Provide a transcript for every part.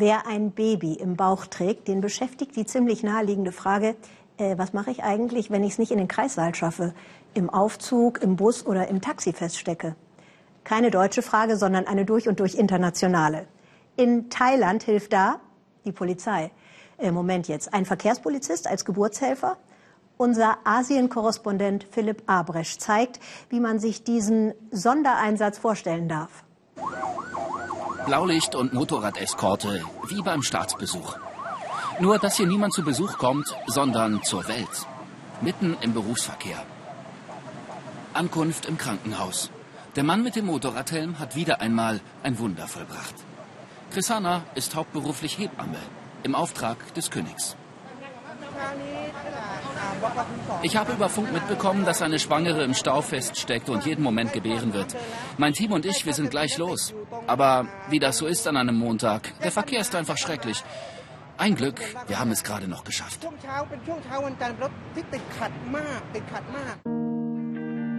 Wer ein Baby im Bauch trägt, den beschäftigt die ziemlich naheliegende Frage, äh, was mache ich eigentlich, wenn ich es nicht in den Kreissaal schaffe, im Aufzug, im Bus oder im Taxi feststecke? Keine deutsche Frage, sondern eine durch und durch internationale. In Thailand hilft da die Polizei. Äh, Moment jetzt, ein Verkehrspolizist als Geburtshelfer? Unser Asien-Korrespondent Philipp Abresch zeigt, wie man sich diesen Sondereinsatz vorstellen darf. Blaulicht und Motorradeskorte, wie beim Staatsbesuch. Nur, dass hier niemand zu Besuch kommt, sondern zur Welt. Mitten im Berufsverkehr. Ankunft im Krankenhaus. Der Mann mit dem Motorradhelm hat wieder einmal ein Wunder vollbracht. Chrisana ist hauptberuflich Hebamme im Auftrag des Königs. Ich habe über Funk mitbekommen, dass eine Schwangere im Stau feststeckt und jeden Moment gebären wird. Mein Team und ich, wir sind gleich los. Aber wie das so ist an einem Montag, der Verkehr ist einfach schrecklich. Ein Glück, wir haben es gerade noch geschafft.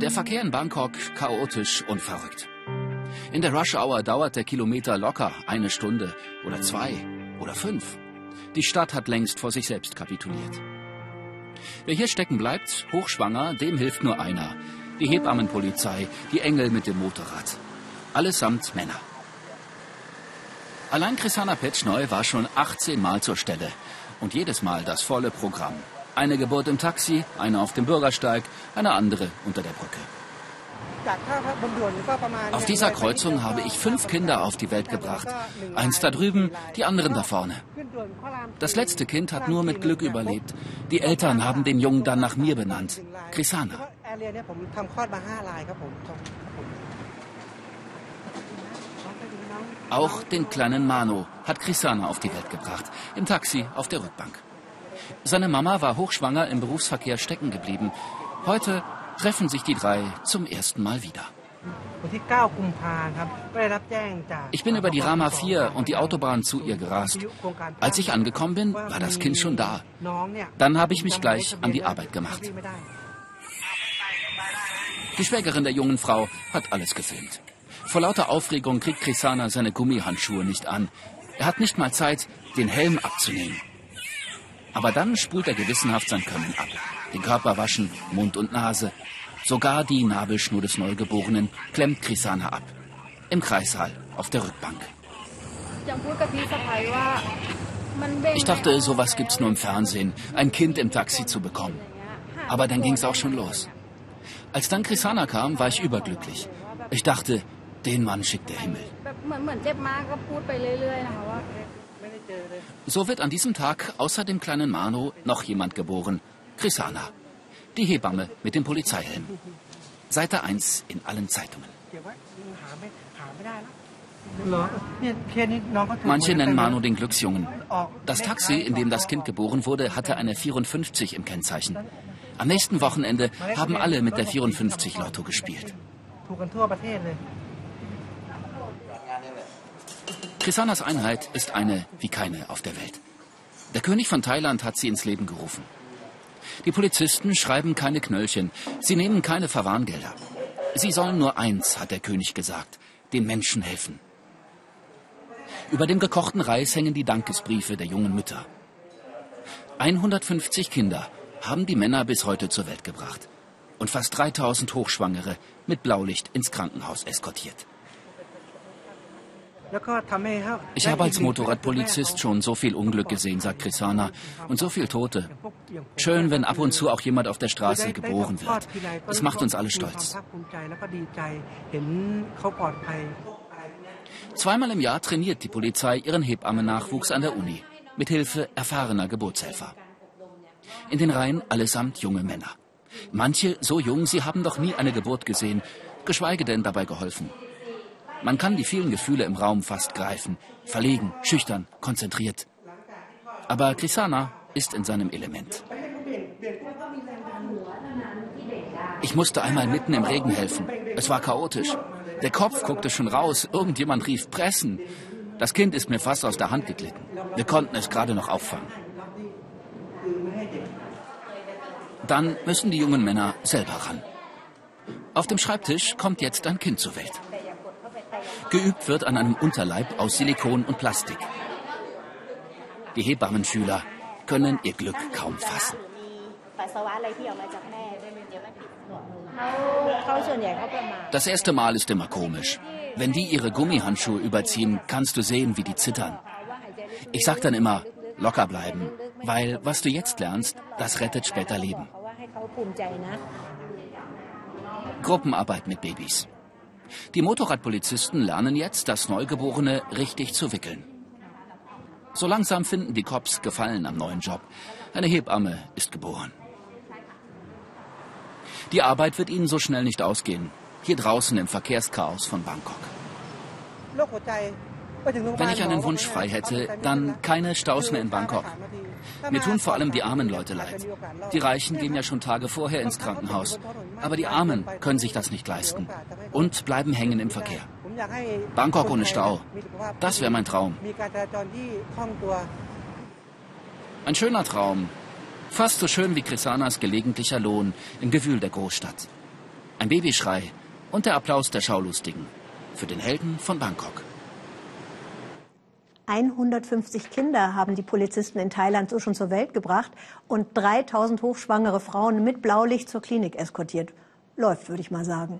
Der Verkehr in Bangkok chaotisch und verrückt. In der Rush Hour dauert der Kilometer locker eine Stunde oder zwei oder fünf. Die Stadt hat längst vor sich selbst kapituliert. Wer hier stecken bleibt, hochschwanger, dem hilft nur einer. Die Hebammenpolizei, die Engel mit dem Motorrad. Allesamt Männer. Allein Chrisana Petschneu war schon 18 Mal zur Stelle. Und jedes Mal das volle Programm. Eine Geburt im Taxi, eine auf dem Bürgersteig, eine andere unter der Brücke. Auf dieser Kreuzung habe ich fünf Kinder auf die Welt gebracht. Eins da drüben, die anderen da vorne. Das letzte Kind hat nur mit Glück überlebt. Die Eltern haben den Jungen dann nach mir benannt. Chrisana. Auch den kleinen Mano hat Chrisana auf die Welt gebracht. Im Taxi auf der Rückbank. Seine Mama war hochschwanger im Berufsverkehr stecken geblieben. Heute treffen sich die drei zum ersten Mal wieder. Ich bin über die Rama 4 und die Autobahn zu ihr gerast. Als ich angekommen bin, war das Kind schon da. Dann habe ich mich gleich an die Arbeit gemacht. Die Schwägerin der jungen Frau hat alles gefilmt. Vor lauter Aufregung kriegt Krisana seine Gummihandschuhe nicht an. Er hat nicht mal Zeit, den Helm abzunehmen. Aber dann spult er gewissenhaft sein Können ab. Den Körper waschen, Mund und Nase. Sogar die Nabelschnur des Neugeborenen klemmt Krisana ab. Im Kreissaal, auf der Rückbank. Ich dachte, sowas gibt's nur im Fernsehen, ein Kind im Taxi zu bekommen. Aber dann ging's auch schon los. Als dann Krisana kam, war ich überglücklich. Ich dachte, den Mann schickt der Himmel. So wird an diesem Tag außer dem kleinen Mano noch jemand geboren. Chrisana. Die Hebamme mit dem Polizeihelm. Seite 1 in allen Zeitungen. Manche nennen Manu den Glücksjungen. Das Taxi, in dem das Kind geboren wurde, hatte eine 54 im Kennzeichen. Am nächsten Wochenende haben alle mit der 54 Lotto gespielt. Krisanas Einheit ist eine wie keine auf der Welt. Der König von Thailand hat sie ins Leben gerufen. Die Polizisten schreiben keine Knöllchen, sie nehmen keine Verwarngelder. Sie sollen nur eins, hat der König gesagt, den Menschen helfen. Über dem gekochten Reis hängen die Dankesbriefe der jungen Mütter. 150 Kinder haben die Männer bis heute zur Welt gebracht und fast 3000 Hochschwangere mit Blaulicht ins Krankenhaus eskortiert. Ich habe als Motorradpolizist schon so viel Unglück gesehen, sagt Chrisana, und so viel Tote. Schön, wenn ab und zu auch jemand auf der Straße geboren wird. Das macht uns alle stolz. Zweimal im Jahr trainiert die Polizei ihren Hebammennachwuchs an der Uni, mit Hilfe erfahrener Geburtshelfer. In den Reihen allesamt junge Männer. Manche so jung, sie haben noch nie eine Geburt gesehen, geschweige denn dabei geholfen. Man kann die vielen Gefühle im Raum fast greifen. Verlegen, schüchtern, konzentriert. Aber Krisana ist in seinem Element. Ich musste einmal mitten im Regen helfen. Es war chaotisch. Der Kopf guckte schon raus. Irgendjemand rief Pressen. Das Kind ist mir fast aus der Hand geglitten. Wir konnten es gerade noch auffangen. Dann müssen die jungen Männer selber ran. Auf dem Schreibtisch kommt jetzt ein Kind zur Welt. Geübt wird an einem Unterleib aus Silikon und Plastik. Die Hebammenschüler können ihr Glück kaum fassen. Das erste Mal ist immer komisch. Wenn die ihre Gummihandschuhe überziehen, kannst du sehen, wie die zittern. Ich sag dann immer, locker bleiben, weil was du jetzt lernst, das rettet später Leben. Gruppenarbeit mit Babys. Die Motorradpolizisten lernen jetzt, das Neugeborene richtig zu wickeln. So langsam finden die Cops Gefallen am neuen Job. Eine Hebamme ist geboren. Die Arbeit wird ihnen so schnell nicht ausgehen. Hier draußen im Verkehrschaos von Bangkok. Wenn ich einen Wunsch frei hätte, dann keine Staus mehr in Bangkok. Mir tun vor allem die armen Leute leid. Die Reichen gehen ja schon Tage vorher ins Krankenhaus. Aber die Armen können sich das nicht leisten und bleiben hängen im Verkehr. Bangkok ohne Stau. Das wäre mein Traum. Ein schöner Traum. Fast so schön wie Krisanas gelegentlicher Lohn im Gewühl der Großstadt. Ein Babyschrei und der Applaus der Schaulustigen. Für den Helden von Bangkok. 150 Kinder haben die Polizisten in Thailand so schon zur Welt gebracht und 3000 hochschwangere Frauen mit Blaulicht zur Klinik eskortiert. Läuft, würde ich mal sagen.